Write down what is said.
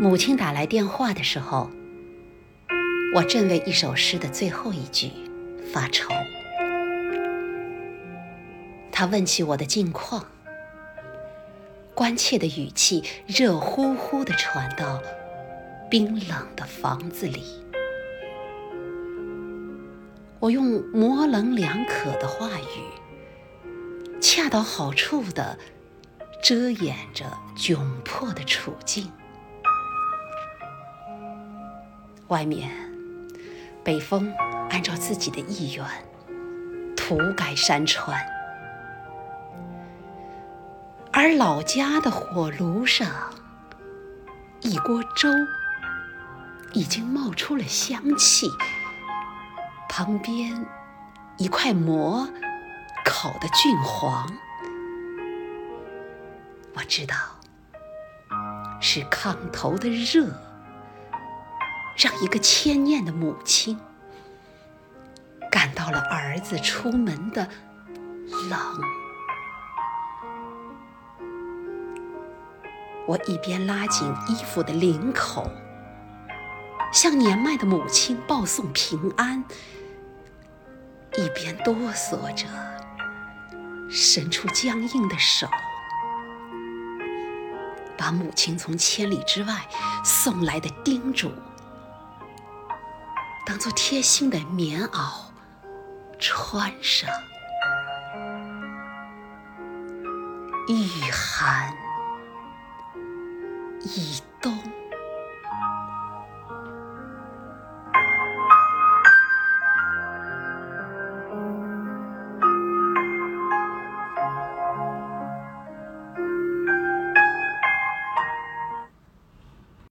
母亲打来电话的时候，我正为一首诗的最后一句发愁。她问起我的近况，关切的语气热乎乎地传到冰冷的房子里。我用模棱两可的话语，恰到好处地遮掩着窘迫的处境。外面，北风按照自己的意愿涂改山川，而老家的火炉上，一锅粥已经冒出了香气。旁边一块馍烤得俊黄，我知道是炕头的热，让一个牵念的母亲感到了儿子出门的冷。我一边拉紧衣服的领口，向年迈的母亲报送平安。一边哆嗦着，伸出僵硬的手，把母亲从千里之外送来的叮嘱，当做贴心的棉袄穿上。御寒一冬。